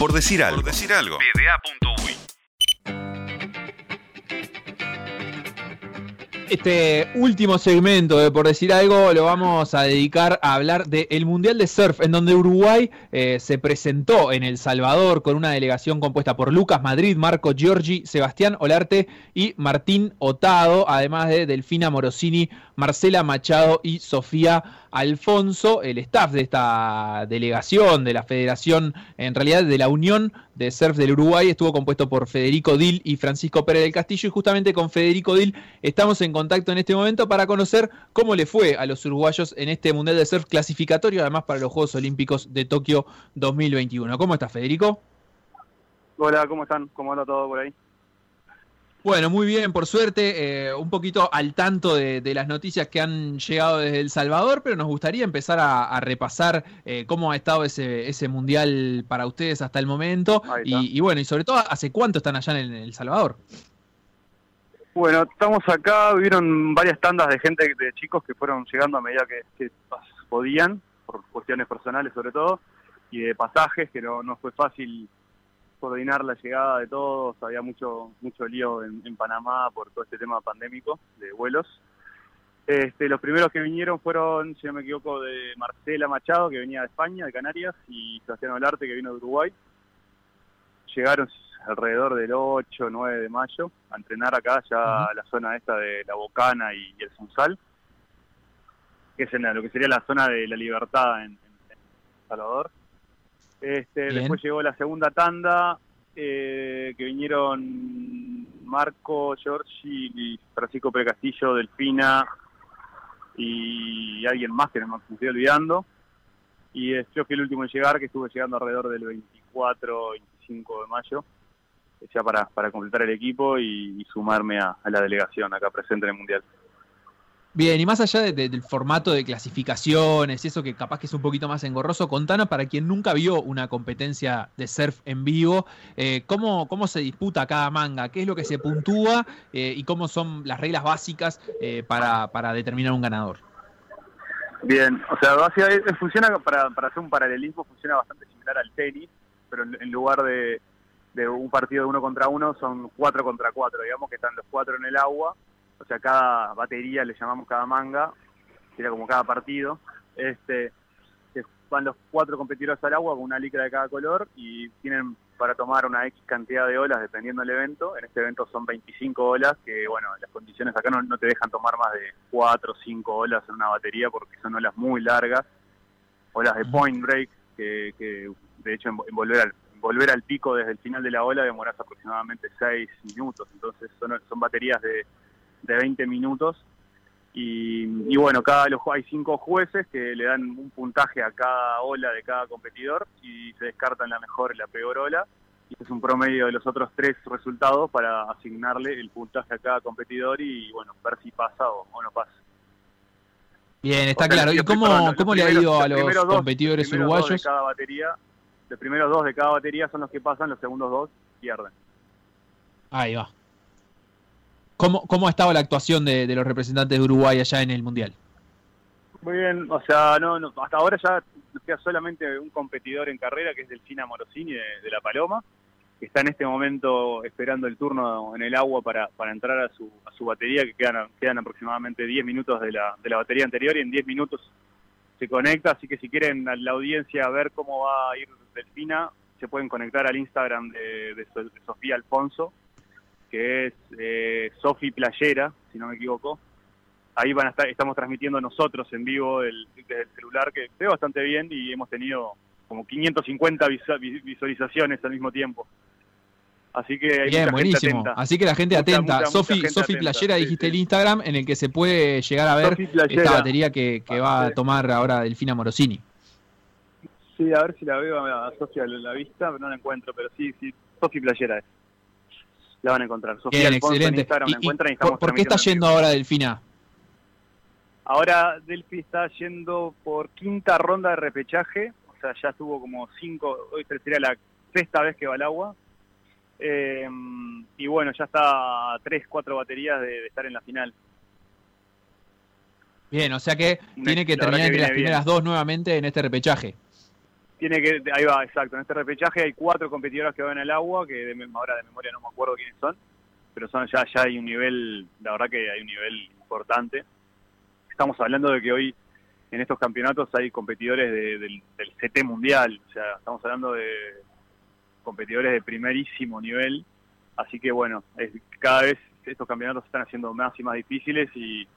Por decir algo. Por decir algo. Este último segmento de Por Decir Algo lo vamos a dedicar a hablar del Mundial de Surf, en donde Uruguay eh, se presentó en El Salvador con una delegación compuesta por Lucas Madrid, Marco Giorgi, Sebastián Olarte y Martín Otado, además de Delfina Morosini, Marcela Machado y Sofía Alfonso. El staff de esta delegación, de la Federación, en realidad de la Unión de Surf del Uruguay, estuvo compuesto por Federico Dil y Francisco Pérez del Castillo. Y justamente con Federico Dil estamos en contacto en este momento para conocer cómo le fue a los uruguayos en este Mundial de Surf clasificatorio, además para los Juegos Olímpicos de Tokio 2021. ¿Cómo estás, Federico? Hola, ¿cómo están? ¿Cómo anda todo por ahí? Bueno, muy bien, por suerte, eh, un poquito al tanto de, las noticias que han llegado desde El Salvador, pero nos gustaría empezar a, repasar eh, cómo ha estado ese, ese mundial para ustedes hasta el momento y, bueno, y sobre todo, ¿hace cuánto están allá en El, Salvador? Bueno, estamos acá, vieron varias tandas de gente, de chicos que fueron llegando a medida que, podían, por cuestiones personales sobre todo, y de pasajes, que no, no fue fácil coordinar la llegada de todos, había mucho mucho lío en, Panamá por todo este tema pandémico de vuelos. Este, los primeros que vinieron fueron, si no me equivoco, de Marcela Machado, que venía de España, de Canarias, y Sebastián Olarte, que vino de Uruguay. Llegaron alrededor del 8 o 9 de mayo a entrenar acá, ya a la zona esta de La Bocana y, el Sunsal, que es en lo que sería la zona de la libertad en, en Salvador. Este, después llegó la segunda tanda, eh, que vinieron Marco, Giorgi y Francisco Precastillo, Delfina y alguien más que no me estoy olvidando. Y yo fui el último en llegar, que estuve llegando alrededor del 24, 25 de mayo, ya para, para completar el equipo y, sumarme a la delegación acá presente en el Mundial. Bien, y más allá del formato de clasificaciones y eso que capaz que es un poquito más engorroso, contanos para quien nunca vio una competencia de surf en vivo, eh, ¿cómo, ¿cómo se disputa cada manga? ¿Qué es lo que se puntúa eh, y cómo son las reglas básicas eh, para, para determinar un ganador? Bien, o sea, básicamente funciona para, para hacer un paralelismo, funciona bastante similar al tenis, pero en, lugar de, de un partido de uno contra uno son cuatro contra cuatro, digamos que están los cuatro en el agua sea, cada batería le llamamos cada manga, sería como cada partido, este, van los cuatro competidores al agua con una licra de cada color y tienen para tomar una X cantidad de olas dependiendo del evento. En este evento son 25 olas, que bueno, las condiciones acá no, te dejan tomar más de 4 o 5 olas en una batería porque son olas muy largas, olas de point break, que, de hecho en, volver al volver al pico desde el final de la ola demoras aproximadamente 6 minutos, entonces son, son baterías de de 20 minutos. Y, bueno, cada los, hay cinco jueces que le dan un puntaje a cada ola de cada competidor y se descartan la mejor y la peor ola. Y es un promedio de los otros tres resultados para asignarle el puntaje a cada competidor y bueno, ver si pasa o, no pasa. Bien, está claro. ¿Y cómo, cómo le ha ido a los competidores uruguayos? de cada batería, los primeros dos de cada batería son los que pasan, los segundos dos pierden. Ahí va. ¿Cómo, cómo ha estado la actuación de, los representantes de Uruguay allá en el Mundial? Muy bien, o sea, no, hasta ahora ya queda solamente un competidor en carrera, que es Delfina Morosini de, La Paloma, que está en este momento esperando el turno en el agua para, para entrar a su, a su batería, que quedan, quedan aproximadamente 10 minutos de la, de la batería anterior y en 10 minutos se conecta, así que si quieren la audiencia ver cómo va a ir Delfina, se pueden conectar al Instagram de, de Sofía Alfonso, que es eh, Sofi Playera, si no me equivoco. Ahí van a estar, estamos transmitiendo nosotros en vivo desde el celular, que ve bastante bien y hemos tenido como 550 visualizaciones al mismo tiempo. Así que hay Bien, buenísimo. Así que la gente atenta. Sofi, Sofi Playera, dijiste el Instagram, en el que se puede llegar a ver esta batería que, va a tomar ahora Delfina Morosini. Sí, a ver si la veo a Sofi a la vista, pero no la encuentro, pero sí, sí, Sofi Playera es la van a encontrar. Sofía Bien, excelente. ¿Por, qué está yendo ahora Delfina? Ahora Delfi está yendo por quinta ronda de repechaje, o sea, ya estuvo como cinco, hoy sería la sexta vez que va al agua. Eh, y bueno, ya está a tres, cuatro baterías de, estar en la final. Bien, o sea que tiene que terminar entre las primeras dos nuevamente en este repechaje. Tiene que, ahí va, exacto. En este repechaje hay cuatro competidoras que van al agua, que de, ahora de memoria no me acuerdo quiénes son, pero son ya, ya hay un nivel, la verdad que hay un nivel importante. Estamos hablando de que hoy en estos campeonatos hay competidores del, del CT mundial, o sea, estamos hablando de competidores de primerísimo nivel, así que bueno, es, cada vez estos campeonatos se están haciendo más y más difíciles y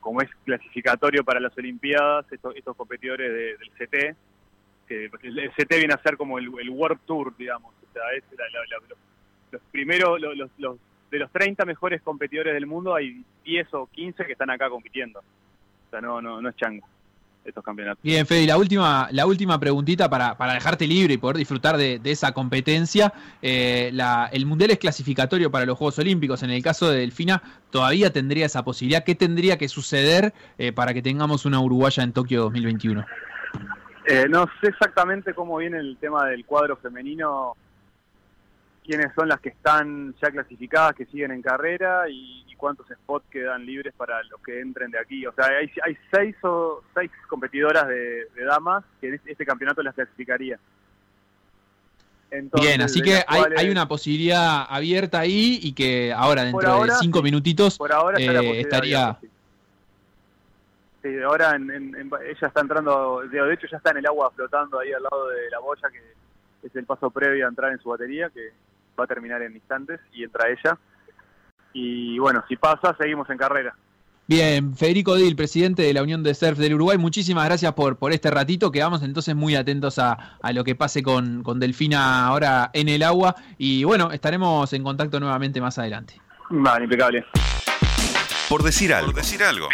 como es clasificatorio para las Olimpiadas, estos, estos competidores del CT, que el CT viene a ser como el, World Tour, digamos, o sea, es primeros, los, los, de los 30 mejores competidores del mundo, hay 10 o 15 que están acá compitiendo, o sea, no, no, no es chango estos campeonatos. Bien, Fede, y la última, la última preguntita para, para dejarte libre y poder disfrutar de, esa competencia. Eh, el Mundial es clasificatorio para los Juegos Olímpicos. En el caso de Delfina, ¿todavía tendría esa posibilidad? ¿Qué tendría que suceder eh, para que tengamos una Uruguaya en Tokio 2021? Eh, no sé exactamente cómo viene el tema del cuadro femenino quiénes son las que están ya clasificadas, que siguen en carrera y, cuántos spots quedan libres para los que entren de aquí. O sea, hay, hay seis o seis competidoras de, damas que en este, este, campeonato las clasificaría. Bien, así que hay, una posibilidad abierta ahí y que ahora, dentro de cinco minutitos, por ahora eh, estaría... Sí, ahora ella está entrando, de hecho ya está en el agua flotando ahí al lado de la boya, que es el paso previo a entrar en su batería, que va a terminar en instantes y entra ella. Y bueno, si pasa, seguimos en carrera. Bien, Federico Dil, presidente de la Unión de Surf del Uruguay, muchísimas gracias por, por este ratito. Quedamos entonces muy atentos a, lo que pase con, con, Delfina ahora en el agua. Y bueno, estaremos en contacto nuevamente más adelante. Vale, impecable. Por decir algo. Por decir algo.